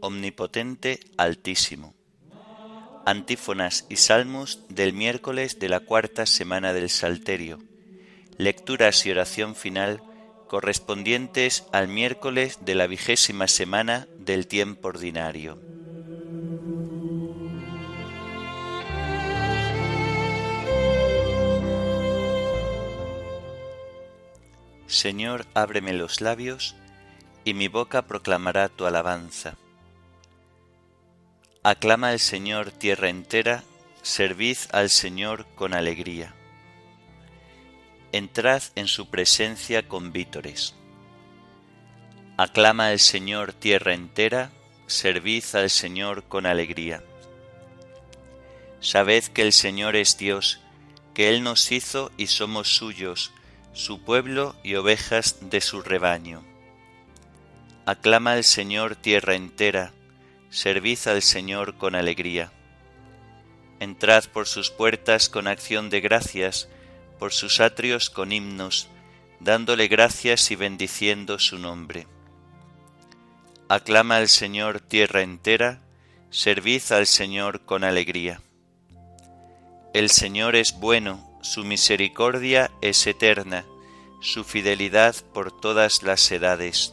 omnipotente altísimo. Antífonas y salmos del miércoles de la cuarta semana del Salterio. Lecturas y oración final correspondientes al miércoles de la vigésima semana del tiempo ordinario. Señor, ábreme los labios, y mi boca proclamará tu alabanza. Aclama al Señor tierra entera, servid al Señor con alegría. Entrad en su presencia con vítores. Aclama al Señor tierra entera, servid al Señor con alegría. Sabed que el Señor es Dios, que Él nos hizo y somos suyos, su pueblo y ovejas de su rebaño. Aclama al Señor tierra entera, servid al Señor con alegría. Entrad por sus puertas con acción de gracias, por sus atrios con himnos, dándole gracias y bendiciendo su nombre. Aclama al Señor tierra entera, servid al Señor con alegría. El Señor es bueno, su misericordia es eterna, su fidelidad por todas las edades.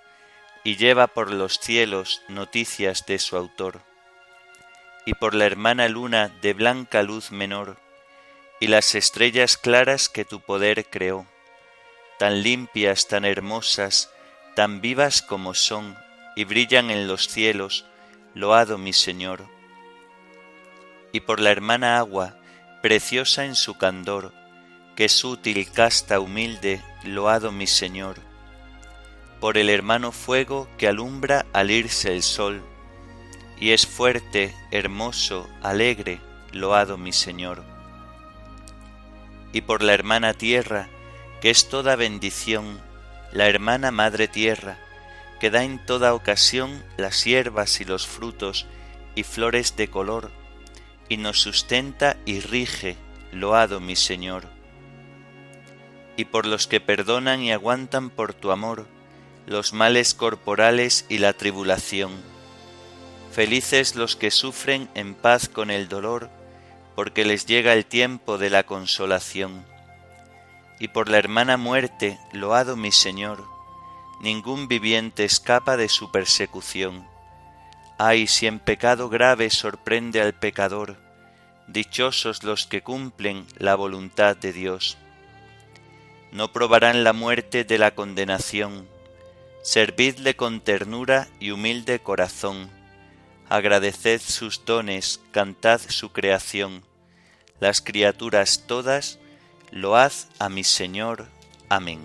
y lleva por los cielos noticias de su autor, y por la hermana luna de blanca luz menor, y las estrellas claras que tu poder creó, tan limpias, tan hermosas, tan vivas como son, y brillan en los cielos, loado mi Señor. Y por la hermana agua, preciosa en su candor, que es útil, casta, humilde, loado mi Señor por el hermano fuego que alumbra al irse el sol, y es fuerte, hermoso, alegre, loado mi Señor. Y por la hermana tierra, que es toda bendición, la hermana madre tierra, que da en toda ocasión las hierbas y los frutos y flores de color, y nos sustenta y rige, loado mi Señor. Y por los que perdonan y aguantan por tu amor, los males corporales y la tribulación. Felices los que sufren en paz con el dolor, porque les llega el tiempo de la consolación. Y por la hermana muerte, loado mi Señor, ningún viviente escapa de su persecución. Ay, si en pecado grave sorprende al pecador, dichosos los que cumplen la voluntad de Dios. No probarán la muerte de la condenación, Servidle con ternura y humilde corazón, agradeced sus dones, cantad su creación, las criaturas todas, load a mi Señor. Amén.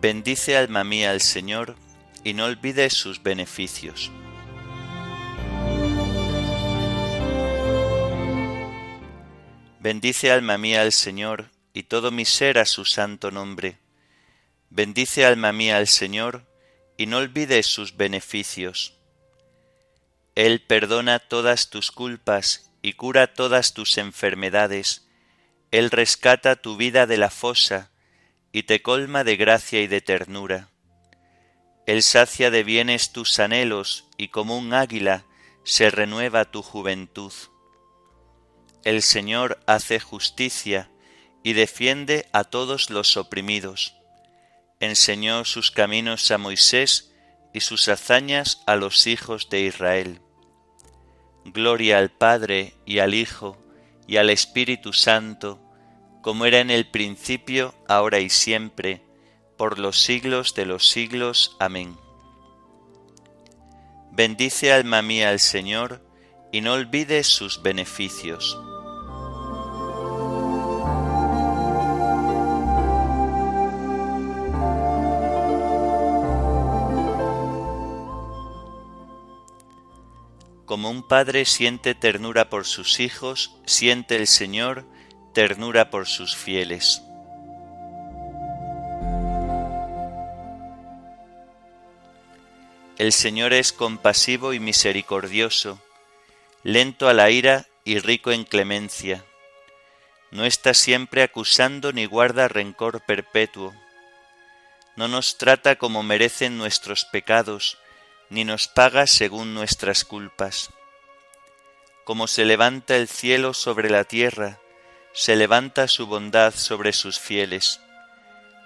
Bendice alma mía al Señor, y no olvides sus beneficios. Bendice alma mía al Señor, y todo mi ser a su santo nombre. Bendice alma mía al Señor, y no olvides sus beneficios. Él perdona todas tus culpas y cura todas tus enfermedades. Él rescata tu vida de la fosa y te colma de gracia y de ternura. Él sacia de bienes tus anhelos y como un águila se renueva tu juventud. El Señor hace justicia y defiende a todos los oprimidos. Enseñó sus caminos a Moisés y sus hazañas a los hijos de Israel. Gloria al Padre y al Hijo y al Espíritu Santo, como era en el principio, ahora y siempre, por los siglos de los siglos. Amén. Bendice alma mía al Señor, y no olvides sus beneficios. Como un padre siente ternura por sus hijos, siente el Señor ternura por sus fieles. El Señor es compasivo y misericordioso, lento a la ira y rico en clemencia. No está siempre acusando ni guarda rencor perpetuo. No nos trata como merecen nuestros pecados, ni nos paga según nuestras culpas. Como se levanta el cielo sobre la tierra, se levanta su bondad sobre sus fieles.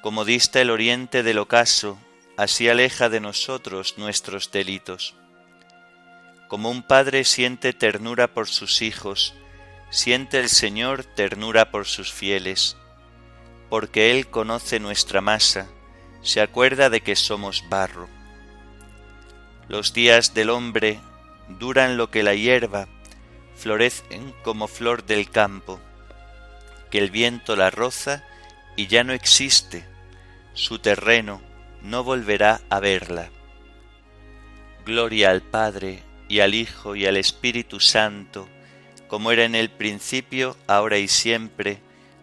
Como dista el oriente del ocaso, así aleja de nosotros nuestros delitos. Como un padre siente ternura por sus hijos, siente el Señor ternura por sus fieles, porque Él conoce nuestra masa, se acuerda de que somos barro. Los días del hombre duran lo que la hierba, florecen como flor del campo, que el viento la roza y ya no existe, su terreno no volverá a verla. Gloria al Padre y al Hijo y al Espíritu Santo, como era en el principio, ahora y siempre,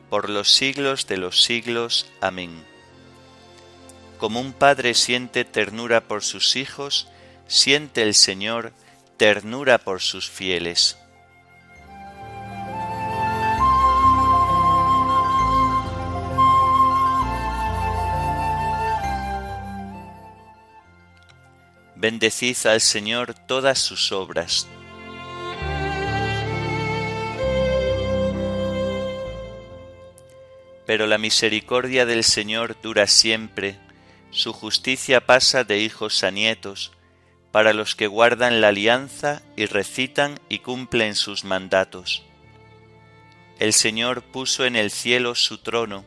por los siglos de los siglos. Amén. Como un padre siente ternura por sus hijos, siente el Señor ternura por sus fieles. Bendecid al Señor todas sus obras. Pero la misericordia del Señor dura siempre, su justicia pasa de hijos a nietos, para los que guardan la alianza y recitan y cumplen sus mandatos. El Señor puso en el cielo su trono,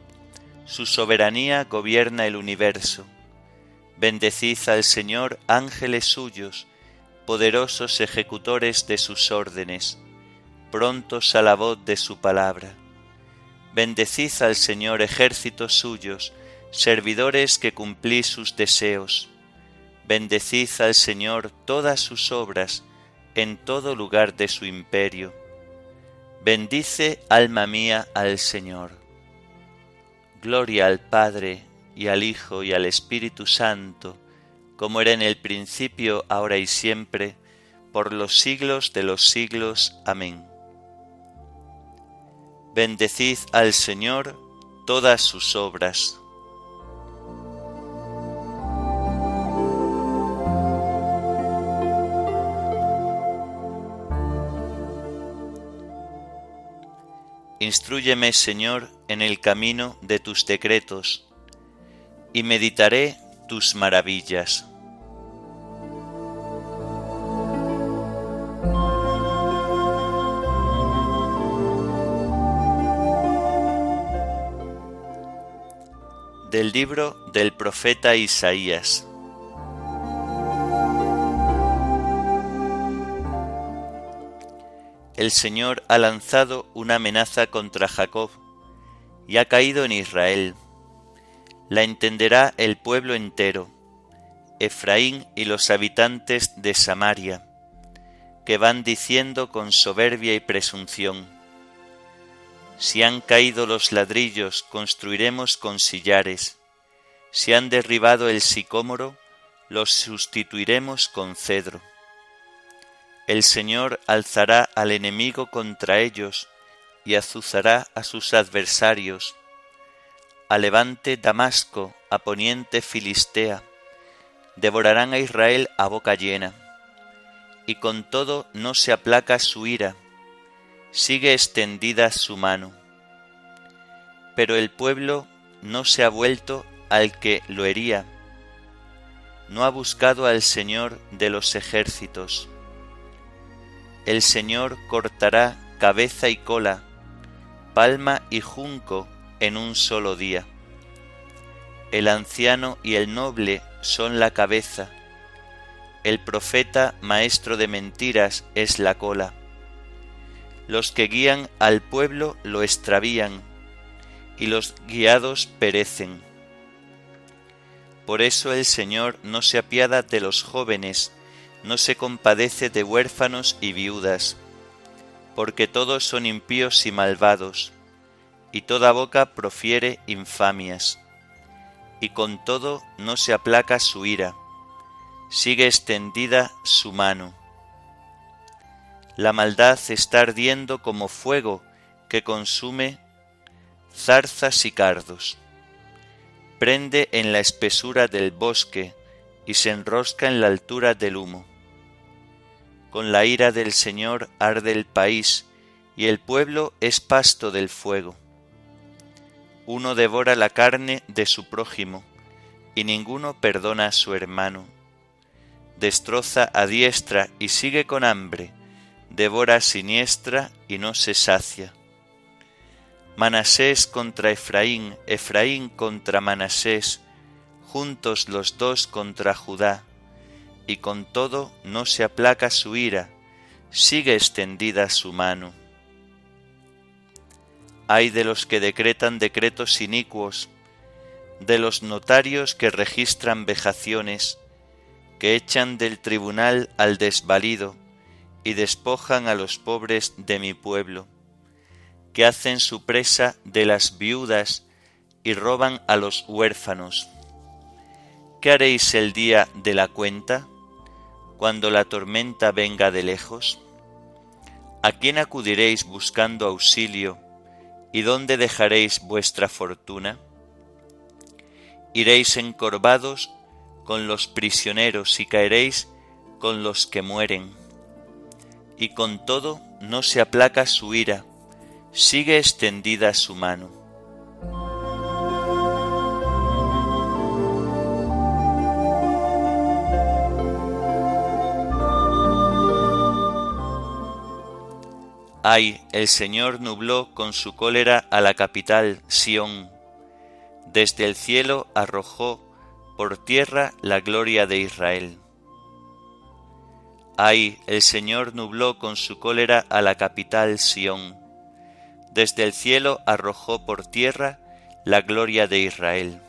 su soberanía gobierna el universo. Bendecid al Señor ángeles suyos, poderosos ejecutores de sus órdenes, prontos a la voz de su palabra. Bendecid al Señor ejércitos suyos, servidores que cumplís sus deseos Bendecid al Señor todas sus obras en todo lugar de su imperio. Bendice, alma mía, al Señor. Gloria al Padre, y al Hijo, y al Espíritu Santo, como era en el principio, ahora y siempre, por los siglos de los siglos. Amén. Bendecid al Señor todas sus obras Instruyeme, Señor, en el camino de tus decretos, y meditaré tus maravillas. Del libro del profeta Isaías. El Señor ha lanzado una amenaza contra Jacob y ha caído en Israel. La entenderá el pueblo entero, Efraín y los habitantes de Samaria, que van diciendo con soberbia y presunción, si han caído los ladrillos, construiremos con sillares, si han derribado el sicómoro, los sustituiremos con cedro. El Señor alzará al enemigo contra ellos y azuzará a sus adversarios. A levante Damasco, a poniente Filistea, devorarán a Israel a boca llena. Y con todo no se aplaca su ira, sigue extendida su mano. Pero el pueblo no se ha vuelto al que lo hería, no ha buscado al Señor de los ejércitos el Señor cortará cabeza y cola, palma y junco en un solo día. El anciano y el noble son la cabeza, el profeta maestro de mentiras es la cola. Los que guían al pueblo lo extravían, y los guiados perecen. Por eso el Señor no se apiada de los jóvenes, no se compadece de huérfanos y viudas, porque todos son impíos y malvados, y toda boca profiere infamias, y con todo no se aplaca su ira, sigue extendida su mano. La maldad está ardiendo como fuego que consume zarzas y cardos. Prende en la espesura del bosque y se enrosca en la altura del humo con la ira del Señor arde el país, y el pueblo es pasto del fuego. Uno devora la carne de su prójimo, y ninguno perdona a su hermano. Destroza a diestra y sigue con hambre, devora a siniestra y no se sacia. Manasés contra Efraín, Efraín contra Manasés, juntos los dos contra Judá y con todo no se aplaca su ira, sigue extendida su mano. Hay de los que decretan decretos inicuos, de los notarios que registran vejaciones, que echan del tribunal al desvalido y despojan a los pobres de mi pueblo, que hacen su presa de las viudas y roban a los huérfanos. ¿Qué haréis el día de la cuenta? Cuando la tormenta venga de lejos? ¿A quién acudiréis buscando auxilio y dónde dejaréis vuestra fortuna? Iréis encorvados con los prisioneros y caeréis con los que mueren. Y con todo no se aplaca su ira, sigue extendida su mano. Ay, el Señor nubló con su cólera a la capital, Sión. Desde el cielo arrojó por tierra la gloria de Israel. Ay, el Señor nubló con su cólera a la capital, Sión. Desde el cielo arrojó por tierra la gloria de Israel.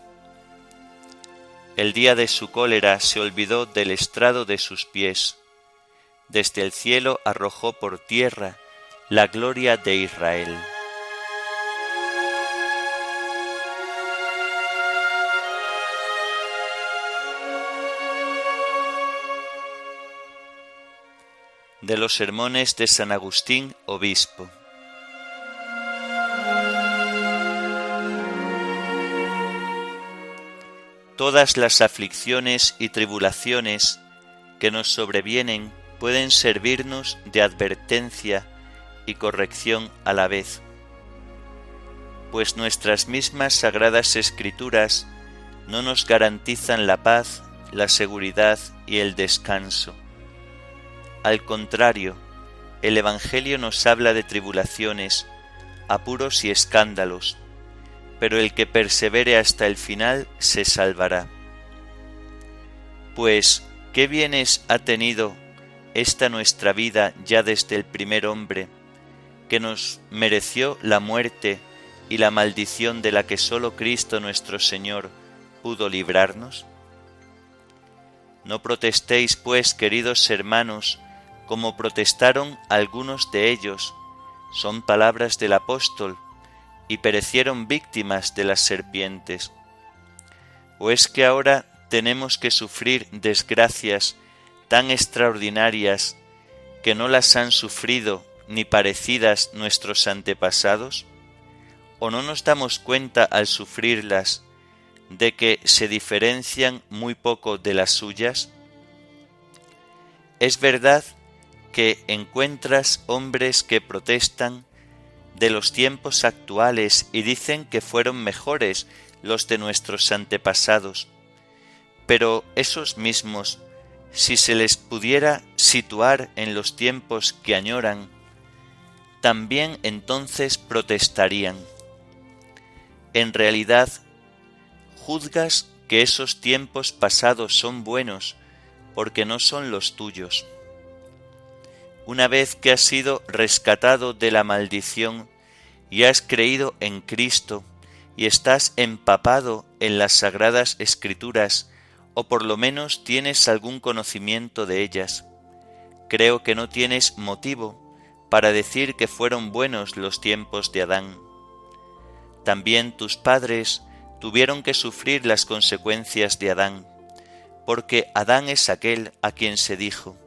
El día de su cólera se olvidó del estrado de sus pies. Desde el cielo arrojó por tierra la gloria de Israel. De los sermones de San Agustín, obispo. Todas las aflicciones y tribulaciones que nos sobrevienen pueden servirnos de advertencia y corrección a la vez, pues nuestras mismas sagradas escrituras no nos garantizan la paz, la seguridad y el descanso. Al contrario, el Evangelio nos habla de tribulaciones, apuros y escándalos, pero el que persevere hasta el final se salvará. Pues, ¿qué bienes ha tenido esta nuestra vida ya desde el primer hombre, que nos mereció la muerte y la maldición de la que sólo Cristo nuestro Señor pudo librarnos? No protestéis, pues, queridos hermanos, como protestaron algunos de ellos, son palabras del apóstol, y perecieron víctimas de las serpientes. ¿O es que ahora tenemos que sufrir desgracias tan extraordinarias que no las han sufrido ni parecidas nuestros antepasados? ¿O no nos damos cuenta al sufrirlas de que se diferencian muy poco de las suyas? Es verdad que encuentras hombres que protestan de los tiempos actuales y dicen que fueron mejores los de nuestros antepasados, pero esos mismos, si se les pudiera situar en los tiempos que añoran, también entonces protestarían. En realidad, juzgas que esos tiempos pasados son buenos porque no son los tuyos. Una vez que has sido rescatado de la maldición y has creído en Cristo y estás empapado en las sagradas escrituras, o por lo menos tienes algún conocimiento de ellas, creo que no tienes motivo para decir que fueron buenos los tiempos de Adán. También tus padres tuvieron que sufrir las consecuencias de Adán, porque Adán es aquel a quien se dijo,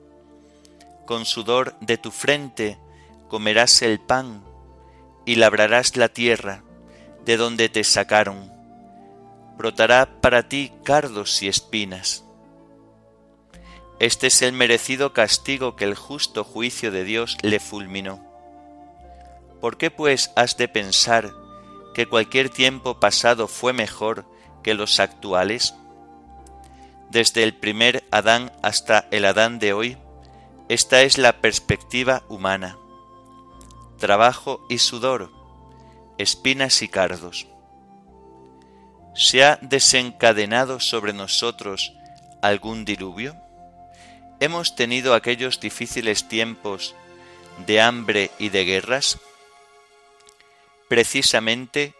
con sudor de tu frente comerás el pan y labrarás la tierra de donde te sacaron. Brotará para ti cardos y espinas. Este es el merecido castigo que el justo juicio de Dios le fulminó. ¿Por qué pues has de pensar que cualquier tiempo pasado fue mejor que los actuales? Desde el primer Adán hasta el Adán de hoy, esta es la perspectiva humana. Trabajo y sudor, espinas y cardos. ¿Se ha desencadenado sobre nosotros algún diluvio? ¿Hemos tenido aquellos difíciles tiempos de hambre y de guerras? Precisamente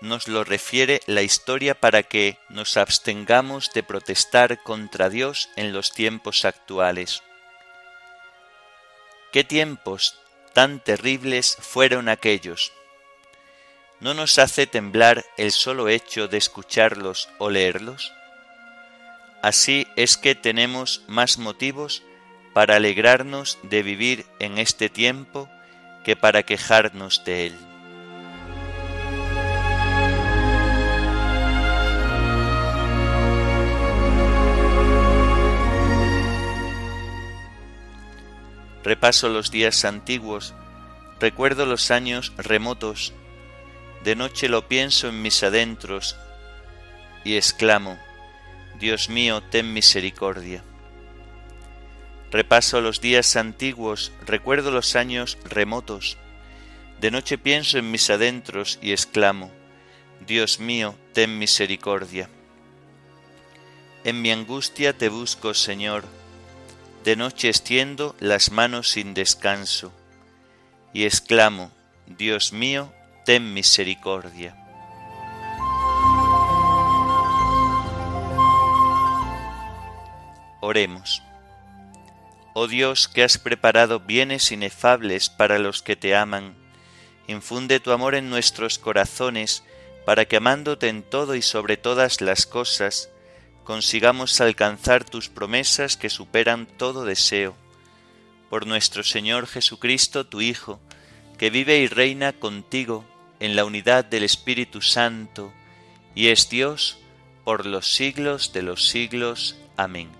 nos lo refiere la historia para que nos abstengamos de protestar contra Dios en los tiempos actuales. ¿Qué tiempos tan terribles fueron aquellos? ¿No nos hace temblar el solo hecho de escucharlos o leerlos? Así es que tenemos más motivos para alegrarnos de vivir en este tiempo que para quejarnos de él. Repaso los días antiguos, recuerdo los años remotos, de noche lo pienso en mis adentros y exclamo, Dios mío, ten misericordia. Repaso los días antiguos, recuerdo los años remotos, de noche pienso en mis adentros y exclamo, Dios mío, ten misericordia. En mi angustia te busco, Señor, de noche extiendo las manos sin descanso y exclamo, Dios mío, ten misericordia. Oremos. Oh Dios, que has preparado bienes inefables para los que te aman, infunde tu amor en nuestros corazones, para que amándote en todo y sobre todas las cosas, consigamos alcanzar tus promesas que superan todo deseo. Por nuestro Señor Jesucristo, tu Hijo, que vive y reina contigo en la unidad del Espíritu Santo, y es Dios por los siglos de los siglos. Amén.